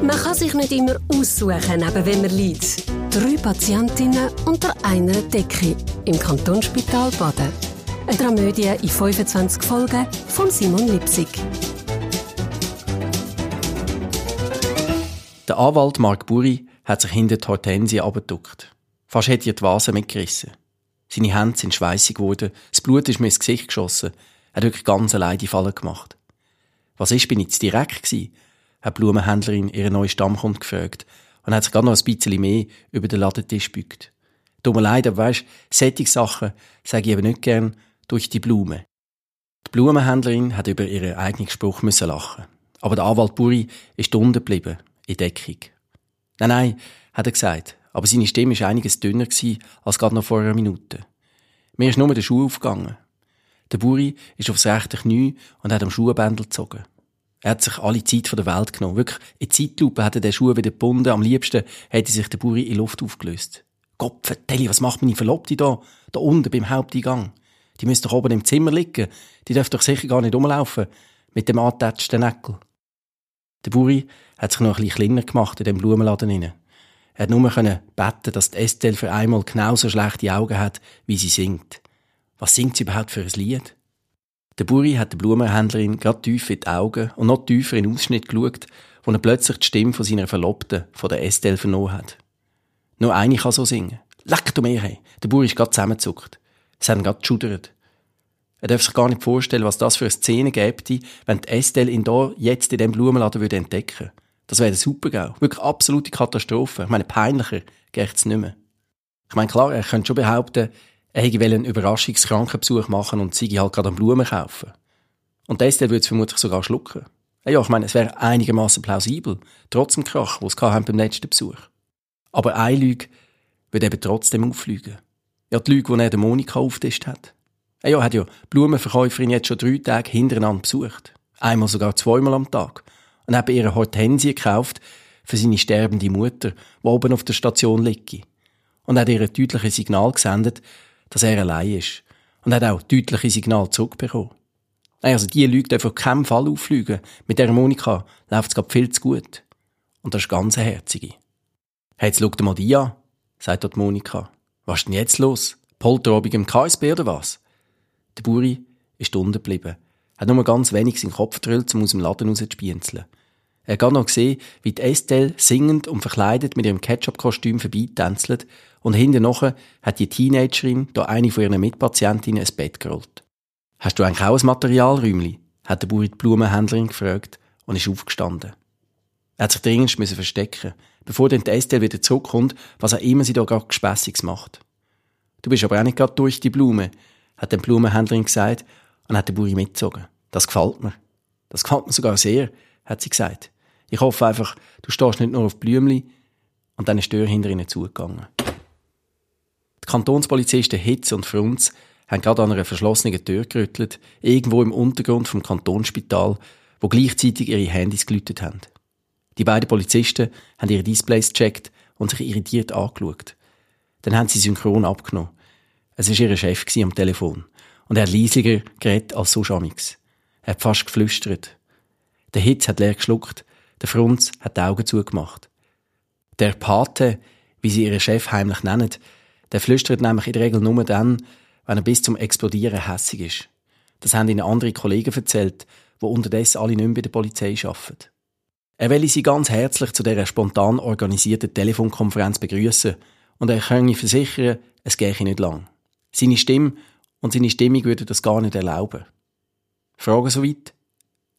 Man kann sich nicht immer aussuchen, neben wem man liegt. Drei Patientinnen unter einer Decke im Kantonsspital Baden. Eine Dramödie in 25 Folgen von Simon Lipsig. Der Anwalt Mark Buri hat sich hinter die Hortensie abgeduckt. Fast hätte er die Vase mitgerissen. Seine Hände sind schweissig geworden, das Blut ist mir ins Gesicht geschossen. Er hat wirklich ganz allein die Falle gemacht. Was ist, bin ich zu direkt gewesen? Die Blumenhändlerin ihren neuen Stammkunden gefragt und hat sich gerade noch ein bisschen mehr über den Ladentisch gebückt. Tut mir leid, aber weisst, solche Sachen sage ich eben nicht gern durch die Blume. Die Blumenhändlerin hat über ihren eigenen Spruch müssen lachen. Aber der Anwalt Buri ist unten geblieben, in Deckung. Nein, nein, hat er gesagt, aber seine Stimme war einiges dünner als gerade noch vor einer Minute. Mir ist nur der Schuh aufgegangen. Der Buri ist aufs rechte Knie und hat am Schuhbändel gezogen. Er hat sich alle Zeit der Welt genommen. Wirklich, in Zeitlupe hat er den Schuh wieder gebunden. Am liebsten hätte sich der Buri in Luft aufgelöst. Gott, was macht meine Verlobte da? Da unten beim Haupteingang. Die müsste doch oben im Zimmer liegen. Die darf doch sicher gar nicht rumlaufen. Mit dem angetatschten Neckel. Der Buri hat sich noch ein bisschen kleiner gemacht in dem Blumenladen inne. Er hat nur können beten, dass die Estelle für einmal genauso schlechte Augen hat, wie sie singt. Was singt sie überhaupt für ein Lied? Der Buri hat der Blumenhändlerin gerade tief in die Augen und noch tiefer in den Ausschnitt geschaut, wo er plötzlich die Stimme von seiner Verlobten, von der Estelle, vernommen hat. Nur eine kann so singen. Leck du mir, hey. Der Buri ist gerade zusammengezuckt. Hat ihn gerade geschudert. Er darf sich gar nicht vorstellen, was das für eine Szene gäbe, wenn die Estelle ihn da jetzt in dem Blumenladen würde entdecken. Das wäre super GAU. Wirklich absolute Katastrophe. Ich meine, peinlicher geht es nicht mehr. Ich meine, klar, er könnte schon behaupten, er hätte einen Überraschungskrankenbesuch machen und sie halt gerade Blumen kaufen. Und Estelle würde es vermutlich sogar schlucken. Ja, ich meine, es wäre einigermaßen plausibel, trotz dem Krach, den es beim letzten Besuch. Aber eine Lüge würde eben trotzdem auffliegen. Ja, die Lüge, die er der Monika auftischt hat. Ja, hat ja die Blumenverkäuferin jetzt schon drei Tage hintereinander besucht. Einmal sogar zweimal am Tag. Und hat ihre Hortensie gekauft für seine sterbende Mutter, die oben auf der Station liegt. Und hat ihr ein deutliches Signal gesendet, dass er allein ist. Und hat auch deutliche Signal zurückbekommen. Also die Leute dürfen auf keinen Fall auffliegen. Mit der Monika läuft es gerade viel zu gut. Und das ist ganz eine herzige. Hey, jetzt schau mal die an, sagt dort Monika. Was ist denn jetzt los? Polterobig im KSB oder was? Der Buri ist unten geblieben. Hat nur ganz wenig seinen Kopf gedrillt, um aus dem Laden rauszuspienzeln. Er hat noch gesehen, wie die Estelle singend und verkleidet mit ihrem Ketchup-Kostüm vorbeitänzelt und hinten nachher hat die Teenagerin da eine von ihren Mitpatientinnen ins Bett gerollt. Hast du eigentlich auch ein Materialräumli? hat der Buri die Blumenhändlerin gefragt und ist aufgestanden. Er hat sich dringend verstecken, bevor dann die Estelle wieder zurückkommt, was auch immer sie da gerade Gespässiges macht. Du bist aber auch nicht gerade durch die Blume, hat die Blumenhändlerin gesagt und hat den Buri mitgezogen. Das gefällt mir. Das gefällt mir sogar sehr, hat sie gesagt. Ich hoffe einfach, du stehst nicht nur auf Blümli und dann ist die Tür hinter ihnen zugegangen. Die Kantonspolizisten Hitz und Frunz haben gerade an einer verschlossenen Tür gerüttelt, irgendwo im Untergrund vom Kantonsspital, wo gleichzeitig ihre Handys gelütet haben. Die beiden Polizisten haben ihre Displays gecheckt und sich irritiert angeschaut. Dann haben sie synchron abgenommen. Es war ihr Chef am Telefon. Und er hat leisiger geredet als so schamix. Er hat fast geflüstert. Der Hitz hat leer geschluckt, der Frunz hat die Augen zugemacht. Der Pate, wie sie ihren Chef heimlich nennen, der flüstert nämlich in der Regel nur dann, wenn er bis zum Explodieren hässig ist. Das haben ihnen andere Kollegen erzählt, die unterdessen alle nicht mehr bei der Polizei arbeiten. Er will sie ganz herzlich zu dieser spontan organisierten Telefonkonferenz begrüßen und er könne versichern, es gehe nicht lang. Seine Stimme und seine Stimmung würden das gar nicht erlauben. Fragen soweit?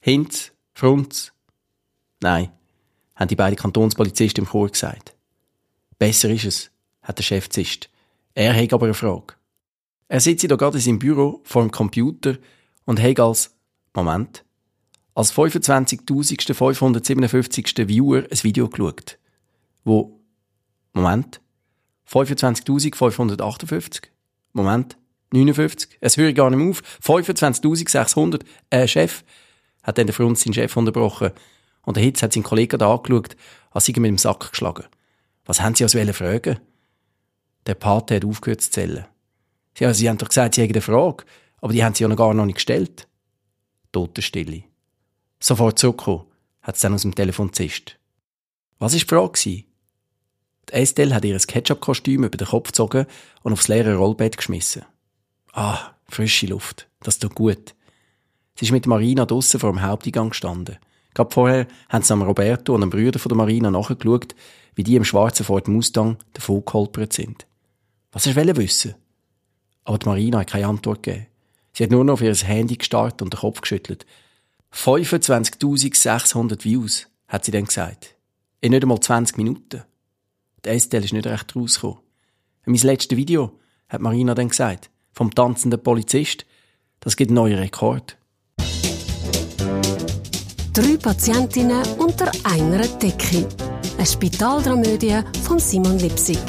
Hinz? Frunz? Nein, haben die beiden Kantonspolizisten im Chor gesagt. Besser ist es, hat der Chef zischt. Er hat aber eine Frage. Er sitzt hier gerade in seinem Büro vor dem Computer und hat als, Moment, als 25.557. Viewer ein Video geschaut, wo, Moment, 25.558, Moment, 59, es höre gar nicht mehr auf, 25.600, äh, Chef, hat dann der Front seinen Chef unterbrochen. Und der Hitz hat seinen Kollegen da angeschaut, als sie mit dem Sack geschlagen. Was haben Sie als wollen fragen? Der Pate hat aufgehört zu zählen. Ja, Sie haben doch gesagt, Sie hätten eine Frage, aber die haben Sie ja noch gar noch nicht gestellt. Totenstille. Sofort zurückkommen, hat es dann aus dem Telefon zischt. Was war die Frage? Die Estelle hat ihr Ketchup-Kostüm über den Kopf gezogen und aufs leere Rollbett geschmissen. Ah, frische Luft. Das tut gut. Sie ist mit Marina draussen vor dem Haupteingang gestanden. Gerade vorher haben sie am Roberto und dem Brüder von der Marina nachgeschaut, wie die im schwarzen Ford Mustang davon geholpert sind. Was er wissen Aber die Marina hat keine Antwort gegeben. Sie hat nur noch auf ihr Handy gestarrt und den Kopf geschüttelt. 25.600 Views, hat sie dann gesagt. In nicht einmal 20 Minuten. Die Estelle ist nicht recht rausgekommen. In meinem letzten Video hat Marina dann gesagt, vom tanzenden Polizist, das gibt einen neuen Rekord. Drei Patientinnen unter einer Decke. Eine Spitaldramödie von Simon Lipsig.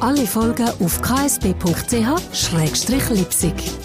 Alle Folgen auf ksb.ch-lipsig.